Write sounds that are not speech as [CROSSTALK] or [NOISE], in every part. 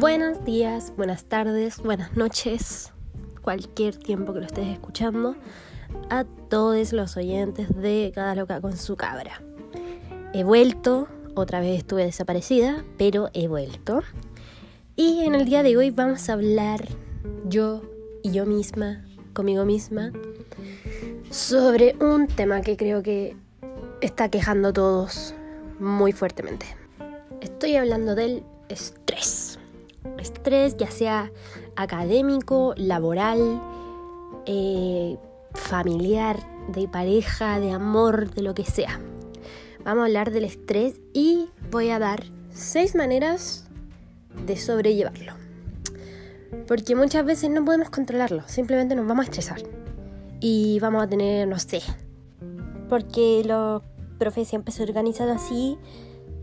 Buenos días, buenas tardes, buenas noches, cualquier tiempo que lo estés escuchando, a todos los oyentes de Cada Loca con su cabra. He vuelto, otra vez estuve desaparecida, pero he vuelto. Y en el día de hoy vamos a hablar yo y yo misma, conmigo misma, sobre un tema que creo que está quejando a todos muy fuertemente. Estoy hablando del. Estrés ya sea académico, laboral, eh, familiar, de pareja, de amor, de lo que sea. Vamos a hablar del estrés y voy a dar seis maneras de sobrellevarlo. Porque muchas veces no podemos controlarlo, simplemente nos vamos a estresar. Y vamos a tener, no sé, porque los profes siempre se organizan así,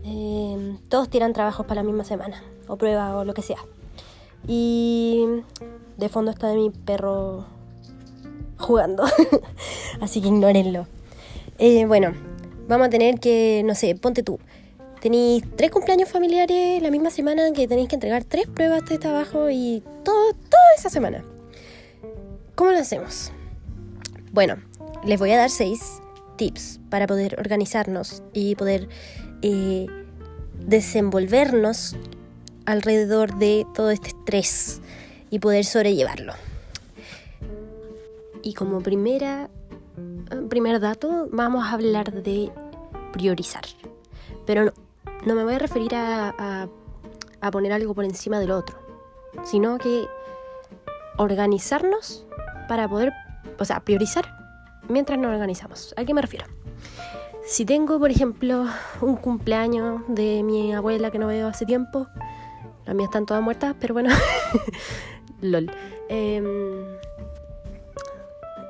eh, todos tiran trabajos para la misma semana, o pruebas o lo que sea. Y de fondo está mi perro jugando, [LAUGHS] así que ignórenlo. Eh, bueno, vamos a tener que, no sé, ponte tú. Tenéis tres cumpleaños familiares la misma semana que tenéis que entregar tres pruebas de trabajo y todo, toda esa semana. ¿Cómo lo hacemos? Bueno, les voy a dar seis tips para poder organizarnos y poder eh, desenvolvernos alrededor de todo este estrés y poder sobrellevarlo. Y como primera, primer dato, vamos a hablar de priorizar. Pero no, no me voy a referir a, a poner algo por encima del otro, sino que organizarnos para poder, o sea, priorizar mientras nos organizamos. ¿A qué me refiero? Si tengo, por ejemplo, un cumpleaños de mi abuela que no veo hace tiempo, las mías están todas muertas, pero bueno, [LAUGHS] lol. Em,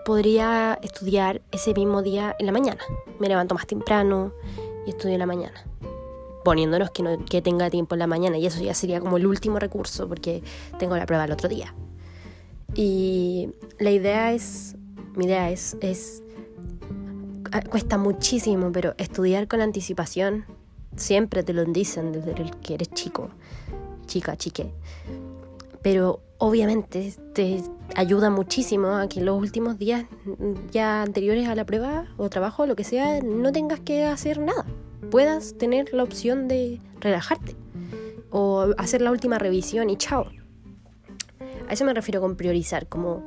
podría estudiar ese mismo día en la mañana. Me levanto más temprano y estudio en la mañana. Poniéndonos que, no, que tenga tiempo en la mañana y eso ya sería como el último recurso porque tengo la prueba el otro día. Y la idea es mi idea es, es, ah, cuesta muchísimo, pero estudiar con anticipación, siempre te lo dicen desde el que eres chico, chica, chique. Pero obviamente te ayuda muchísimo a que en los últimos días ya anteriores a la prueba o trabajo, lo que sea, no tengas que hacer nada. Puedas tener la opción de relajarte o hacer la última revisión y chao. A eso me refiero con priorizar, como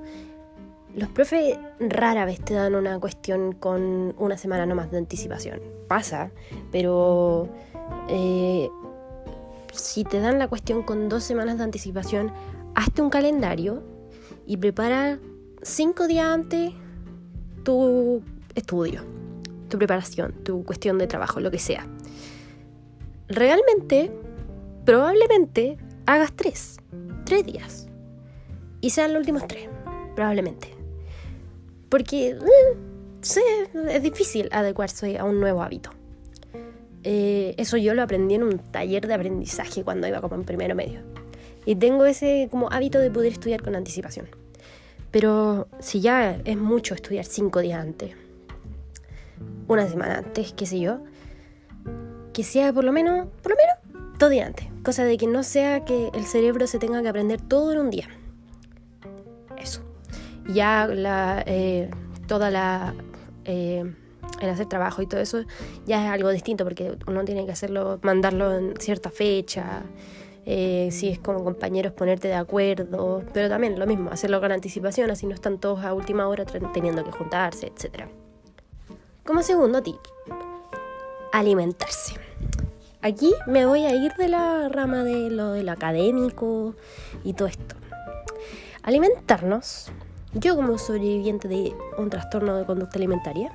los profes rara vez te dan una cuestión con una semana nomás de anticipación. Pasa, pero eh, si te dan la cuestión con dos semanas de anticipación, hazte un calendario y prepara cinco días antes tu estudio, tu preparación, tu cuestión de trabajo, lo que sea. Realmente, probablemente hagas tres, tres días. Y sean los últimos tres, probablemente. Porque eh, es difícil adecuarse a un nuevo hábito. Eh, eso yo lo aprendí en un taller de aprendizaje cuando iba como en primero medio. Y tengo ese como hábito de poder estudiar con anticipación. Pero si ya es mucho estudiar cinco días antes, una semana antes, qué sé yo, que sea por lo menos, por lo menos, dos días antes. Cosa de que no sea que el cerebro se tenga que aprender todo en un día ya la, eh, toda la... Eh, el hacer trabajo y todo eso ya es algo distinto porque uno tiene que hacerlo, mandarlo en cierta fecha, eh, si es como compañeros ponerte de acuerdo, pero también lo mismo, hacerlo con anticipación, así no están todos a última hora teniendo que juntarse, etc. Como segundo tip, alimentarse. Aquí me voy a ir de la rama de lo del académico y todo esto. Alimentarnos yo como sobreviviente de un trastorno de conducta alimentaria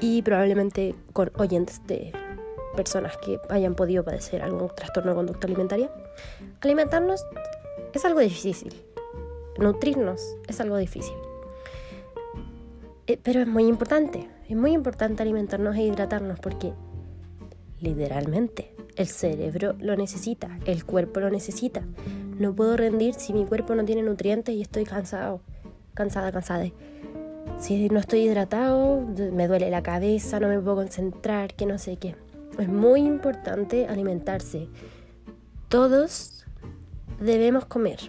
y probablemente con oyentes de personas que hayan podido padecer algún trastorno de conducta alimentaria, alimentarnos es algo difícil. Nutrirnos es algo difícil. Eh, pero es muy importante, es muy importante alimentarnos e hidratarnos porque literalmente el cerebro lo necesita, el cuerpo lo necesita. No puedo rendir si mi cuerpo no tiene nutrientes y estoy cansado cansada, cansada. Si no estoy hidratado, me duele la cabeza, no me puedo concentrar, que no sé qué. Es muy importante alimentarse. Todos debemos comer.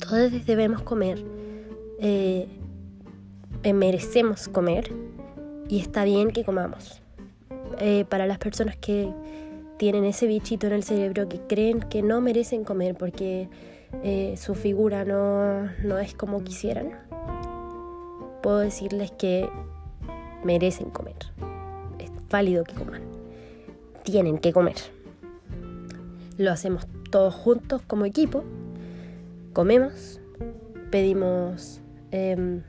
Todos debemos comer. Eh, merecemos comer y está bien que comamos. Eh, para las personas que tienen ese bichito en el cerebro que creen que no merecen comer porque eh, su figura no, no es como quisieran, puedo decirles que merecen comer. Es válido que coman. Tienen que comer. Lo hacemos todos juntos como equipo. Comemos, pedimos em,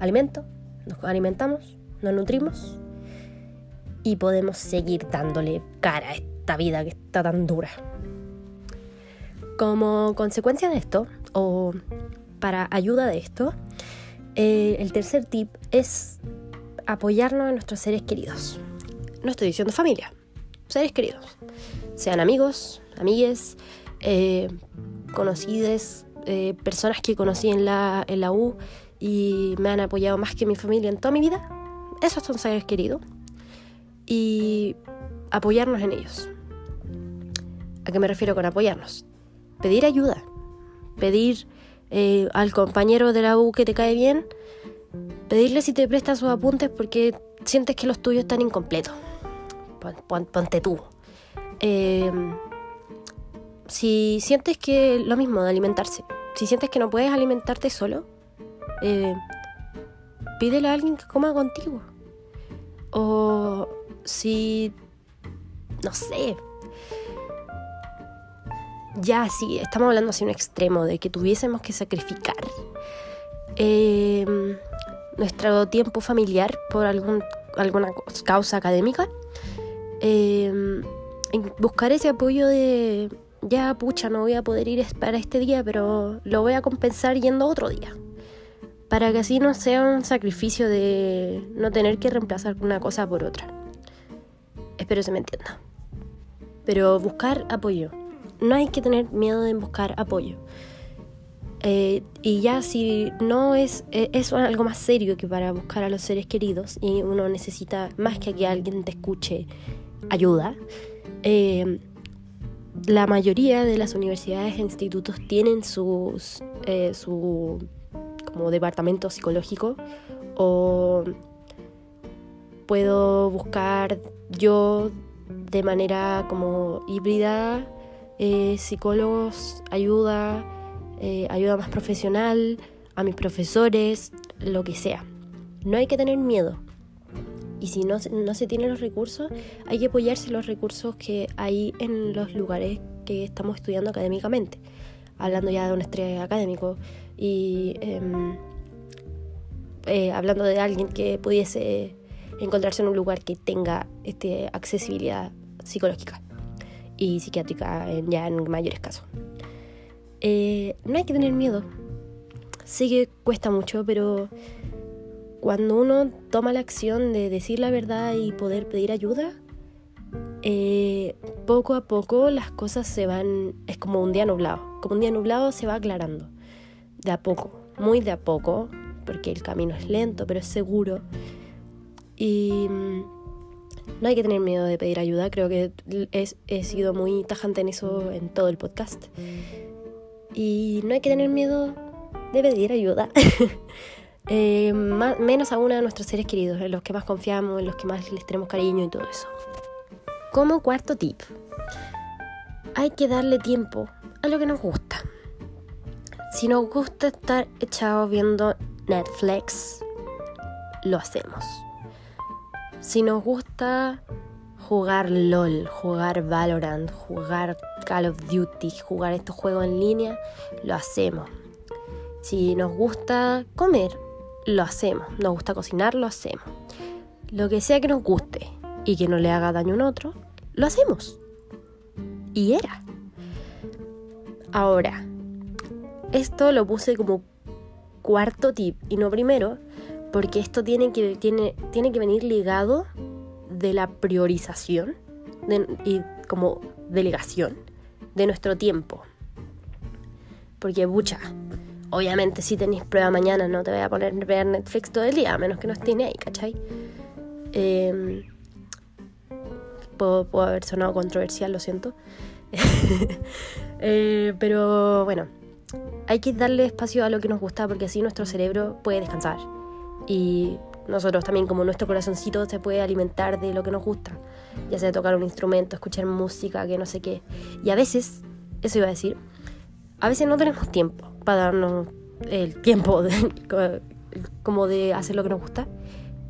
alimento, nos alimentamos, nos nutrimos y podemos seguir dándole cara a esta vida que está tan dura. Como consecuencia de esto, o para ayuda de esto, eh, el tercer tip es apoyarnos en nuestros seres queridos. No estoy diciendo familia, seres queridos. Sean amigos, amigues, eh, eh, personas que conocí en la, en la U y me han apoyado más que mi familia en toda mi vida. Esos son seres queridos. Y apoyarnos en ellos. ¿A qué me refiero con apoyarnos? Pedir ayuda. Pedir eh, al compañero de la U que te cae bien. Pedirle si te presta sus apuntes porque sientes que los tuyos están incompletos. ponte tú. Eh, si sientes que lo mismo de alimentarse, si sientes que no puedes alimentarte solo, eh, pídele a alguien que coma contigo. O si, no sé, ya si estamos hablando así un extremo de que tuviésemos que sacrificar em, nuestro tiempo familiar por algún, alguna causa académica, eh, buscar ese apoyo de ya pucha, no voy a poder ir para este día, pero lo voy a compensar yendo otro día para que así no sea un sacrificio de no tener que reemplazar una cosa por otra. Espero se me entienda. Pero buscar apoyo. No hay que tener miedo de buscar apoyo. Eh, y ya si no es, eh, es algo más serio que para buscar a los seres queridos y uno necesita más que que alguien te escuche ayuda, eh, la mayoría de las universidades e institutos tienen sus, su como departamento psicológico o puedo buscar yo de manera como híbrida eh, psicólogos, ayuda, eh, ayuda más profesional, a mis profesores, lo que sea. No hay que tener miedo. Y si no, no se tienen los recursos, hay que apoyarse en los recursos que hay en los lugares que estamos estudiando académicamente. Hablando ya de un estrés académico, y em, eh, hablando de alguien que pudiese encontrarse en un lugar que tenga este, accesibilidad psicológica y psiquiátrica en, ya en mayores casos. Eh, no hay que tener miedo. Sí que cuesta mucho, pero cuando uno toma la acción de decir la verdad y poder pedir ayuda, eh, poco a poco las cosas se van, es como un día nublado, como un día nublado se va aclarando de a poco, muy de a poco, porque el camino es lento, pero es seguro. Y mm, no hay que tener miedo de pedir ayuda, creo que he sido muy tajante en eso en todo el podcast. Y no hay que tener miedo de pedir ayuda. [LAUGHS] Eh, menos a nuestros seres queridos, en los que más confiamos, en los que más les tenemos cariño y todo eso. Como cuarto tip, hay que darle tiempo a lo que nos gusta. Si nos gusta estar echados viendo Netflix, lo hacemos. Si nos gusta jugar LOL, jugar Valorant, jugar Call of Duty, jugar estos juegos en línea, lo hacemos. Si nos gusta comer, lo hacemos. Nos gusta cocinar, lo hacemos. Lo que sea que nos guste y que no le haga daño a un otro, lo hacemos. Y era. Ahora, esto lo puse como cuarto tip y no primero, porque esto tiene que, tiene, tiene que venir ligado de la priorización y como delegación de nuestro tiempo. Porque, bucha, obviamente si tenéis prueba mañana no te voy a poner a ver Netflix todo el día, a menos que no estés ahí, ¿cachai? Eh, puedo, puedo haber sonado controversial, lo siento. [LAUGHS] Eh, pero bueno, hay que darle espacio a lo que nos gusta porque así nuestro cerebro puede descansar. Y nosotros también, como nuestro corazoncito se puede alimentar de lo que nos gusta. Ya sea tocar un instrumento, escuchar música, que no sé qué. Y a veces, eso iba a decir, a veces no tenemos tiempo para darnos el tiempo [LAUGHS] como de hacer lo que nos gusta.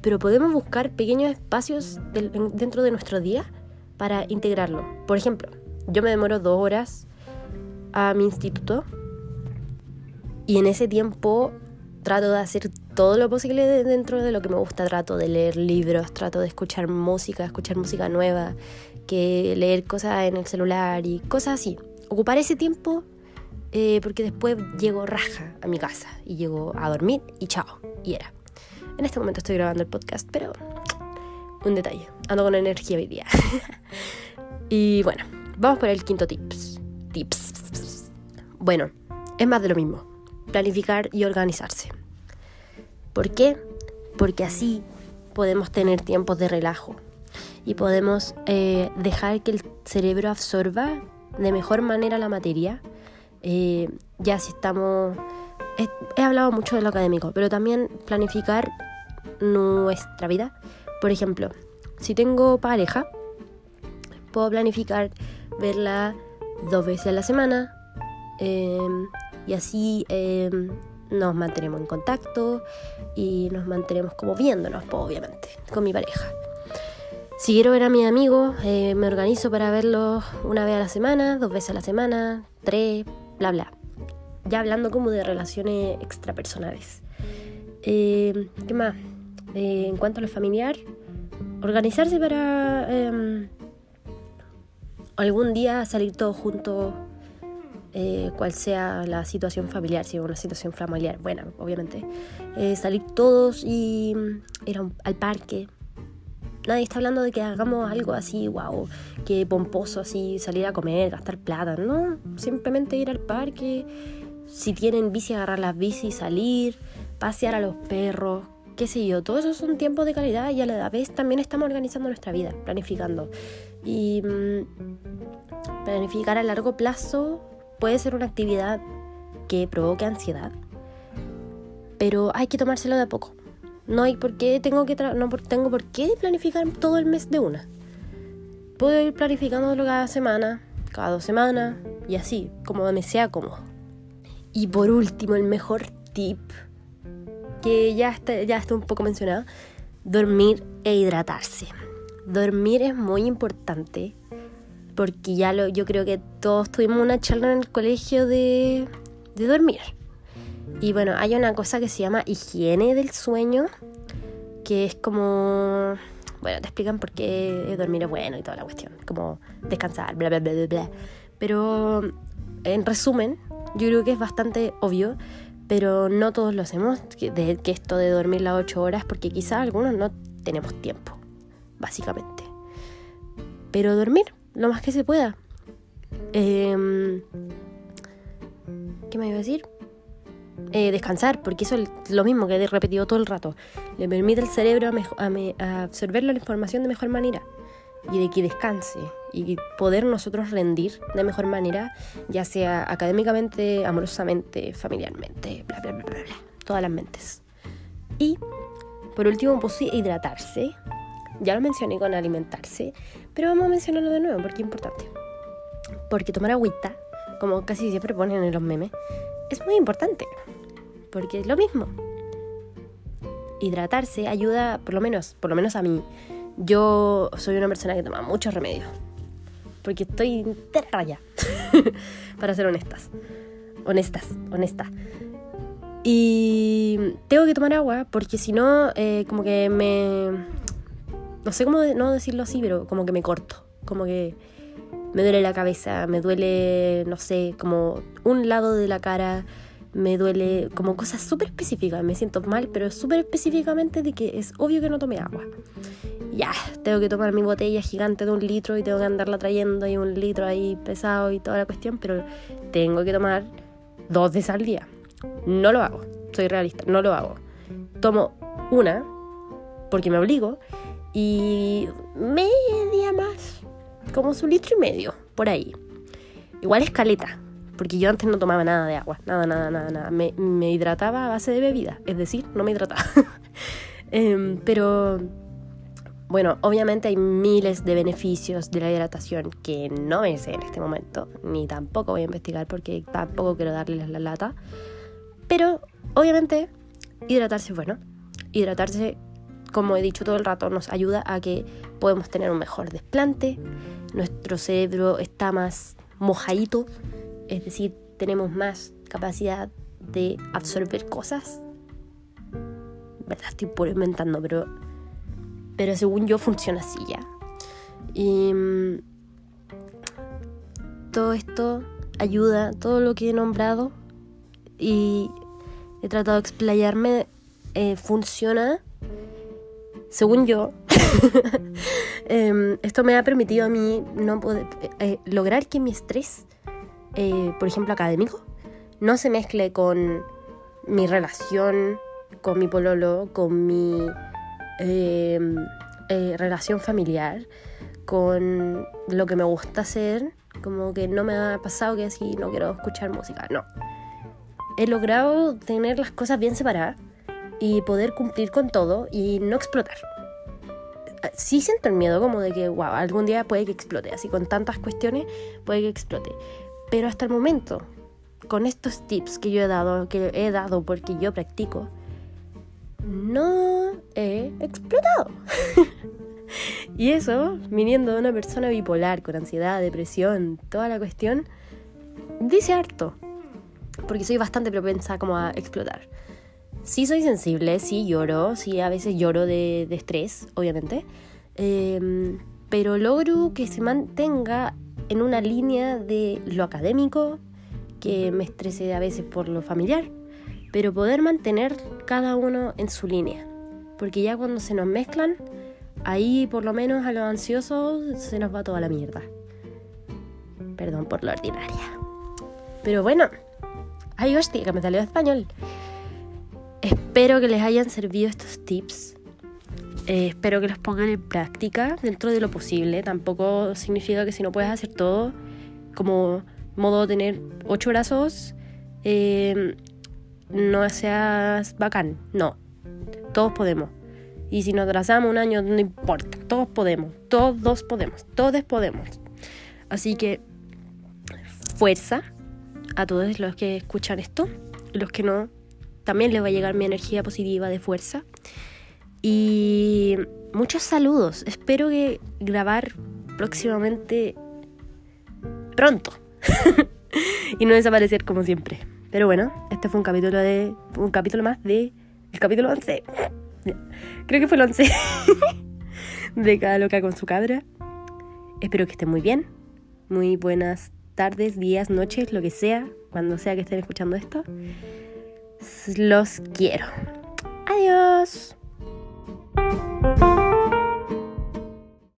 Pero podemos buscar pequeños espacios dentro de nuestro día para integrarlo. Por ejemplo, yo me demoro dos horas a mi instituto y en ese tiempo trato de hacer todo lo posible dentro de lo que me gusta. Trato de leer libros, trato de escuchar música, escuchar música nueva, que leer cosas en el celular y cosas así. Ocupar ese tiempo eh, porque después llego raja a mi casa y llego a dormir y chao. Y era. En este momento estoy grabando el podcast, pero un detalle. Ando con energía hoy día. [LAUGHS] y bueno, Vamos por el quinto tips. Tips. Bueno, es más de lo mismo. Planificar y organizarse. ¿Por qué? Porque así podemos tener tiempos de relajo y podemos eh, dejar que el cerebro absorba de mejor manera la materia. Eh, ya si estamos... he hablado mucho de lo académico, pero también planificar nuestra vida. Por ejemplo, si tengo pareja, puedo planificar verla dos veces a la semana em, y así em, nos mantenemos en contacto y nos mantenemos como viéndonos, pues, obviamente, con mi pareja. Si quiero ver a mis amigos, eh, me organizo para verlos una vez a la semana, dos veces a la semana, tres, bla, bla. Ya hablando como de relaciones extrapersonales. Em, ¿Qué más? Eh, en cuanto a lo familiar, organizarse para algún día salir todos juntos, eh, cual sea la situación familiar, si es una situación familiar buena, obviamente, eh, salir todos y mm, ir al parque. Nadie está hablando de que hagamos algo así, wow, que pomposo, así, salir a comer, gastar plata, no, simplemente ir al parque, si tienen bici, agarrar las bicis, salir, pasear a los perros, qué sé yo, todo eso son tiempos de calidad y a la vez también estamos organizando nuestra vida, planificando. Y mm, planificar a largo plazo puede ser una actividad que provoque ansiedad, pero hay que tomárselo de poco. No hay por qué tengo que no tengo por qué planificar todo el mes de una. Puedo ir planificándolo cada semana, cada dos semanas y así, como me sea cómodo. Y por último, el mejor tip que ya está, ya está un poco mencionado, dormir e hidratarse. Dormir es muy importante porque ya lo, yo creo que todos tuvimos una charla en el colegio de, de dormir. Y bueno, hay una cosa que se llama higiene del sueño, que es como, bueno, te explican por qué dormir es bueno y toda la cuestión, como descansar, bla, bla, bla, bla, bla. Pero en resumen, yo creo que es bastante obvio pero no todos lo hacemos, que esto de dormir las 8 horas, porque quizá algunos no tenemos tiempo, básicamente. Pero dormir lo más que se pueda. Em, ¿Qué me iba a decir? Eh, descansar, porque eso es lo mismo que he repetido todo el rato. Le permite al cerebro a absorber la información de mejor manera y de que descanse y poder nosotros rendir de mejor manera, ya sea académicamente, amorosamente, familiarmente, bla, bla, bla, bla, bla, todas las mentes. Y por último, pues hidratarse. Ya lo mencioné con alimentarse, pero vamos a mencionarlo de nuevo porque es importante. Porque tomar agüita, como casi siempre ponen en los memes, es muy importante. Porque es lo mismo. Hidratarse ayuda, por lo menos, por lo menos a mí, yo soy una persona que toma muchos remedios. Porque estoy entera ya. [LAUGHS] Para ser honestas. Honestas, honesta. Y tengo que tomar agua porque si no, eh, como que me... No sé cómo no decirlo así, pero como que me corto. Como que me duele la cabeza, me duele, no sé, como un lado de la cara, me duele como cosas súper específicas. Me siento mal, pero súper específicamente de que es obvio que no tomé agua ya, tengo que tomar mi botella gigante de un litro y tengo que andarla trayendo y un litro ahí pesado y toda la cuestión, pero tengo que tomar dos veces al día. No lo hago, soy realista, no lo hago. Tomo una porque me obligo y media más, como su litro y medio, por ahí. Igual es caleta, porque yo antes no tomaba nada de agua, nada, nada, nada, nada. Me, me hidrataba a base de bebida, es decir, no me hidrataba. [LAUGHS] Em, pero bueno, obviamente hay miles de beneficios de la hidratación que no me en este momento, ni tampoco voy a investigar porque tampoco quiero darles la lata. Pero obviamente hidratarse es bueno. Hidratarse, como he dicho todo el rato, nos ayuda a que podemos tener un mejor desplante, nuestro cerebro está más mojadito, es decir, tenemos más capacidad de absorber cosas verdad estoy puro inventando, pero, pero según yo funciona así ya. Y mm, todo esto ayuda, todo lo que he nombrado y he tratado de explayarme, eh, funciona, según yo. [LAUGHS] Em, esto me ha permitido a mí no poder, eh, lograr que mi estrés, eh, por ejemplo académico, no se mezcle con mi relación con mi pololo, con mi em, eh, relación familiar, con lo que me gusta hacer, como que no me ha pasado que así no quiero escuchar música, no. He logrado tener las cosas bien separadas y poder cumplir con todo y no explotar. Sí siento el miedo como de que, wow, algún día puede que explote, así con tantas cuestiones puede que explote. Pero hasta el momento, con estos tips que yo he dado, que he dado porque yo practico, no he explotado. [LAUGHS] y eso, viniendo de una persona bipolar, con ansiedad, depresión, toda la cuestión, dice harto. Porque soy bastante propensa como a explotar. Sí soy sensible, sí lloro, sí a veces lloro de, estrés, obviamente. Em, pero logro que se mantenga en una línea de lo académico, que me estrese a veces por lo familiar, pero poder mantener cada uno en su línea. Porque ya cuando se nos mezclan, ahí por lo menos a los ansiosos se nos va toda la mierda. Perdón por lo ordinaria. Pero bueno, ay hostia, que me salió español. Espero que les hayan servido estos tips. Eh, espero que los pongan en práctica dentro de lo posible. Tampoco significa que si no puedes hacer todo, como modo tener ocho brazos, eh, no seas bacán, no. Todos podemos. Y si nos trazamos un año, no importa, todos podemos, todos podemos, todos podemos. Así que fuerza a todos los que escuchan esto, los que no, también les va a llegar mi energía positiva de fuerza. Y muchos saludos, espero que grabar próximamente pronto [LAUGHS] y no desaparecer como siempre. Pero bueno, este fue un capítulo de. Un capítulo más de. El capítulo 11. Creo que fue el 11. [LAUGHS] de cada loca con su cabra. Espero que estén muy bien. Muy buenas tardes, días, noches, lo que sea. Cuando sea que estén escuchando esto. Los quiero. Adiós.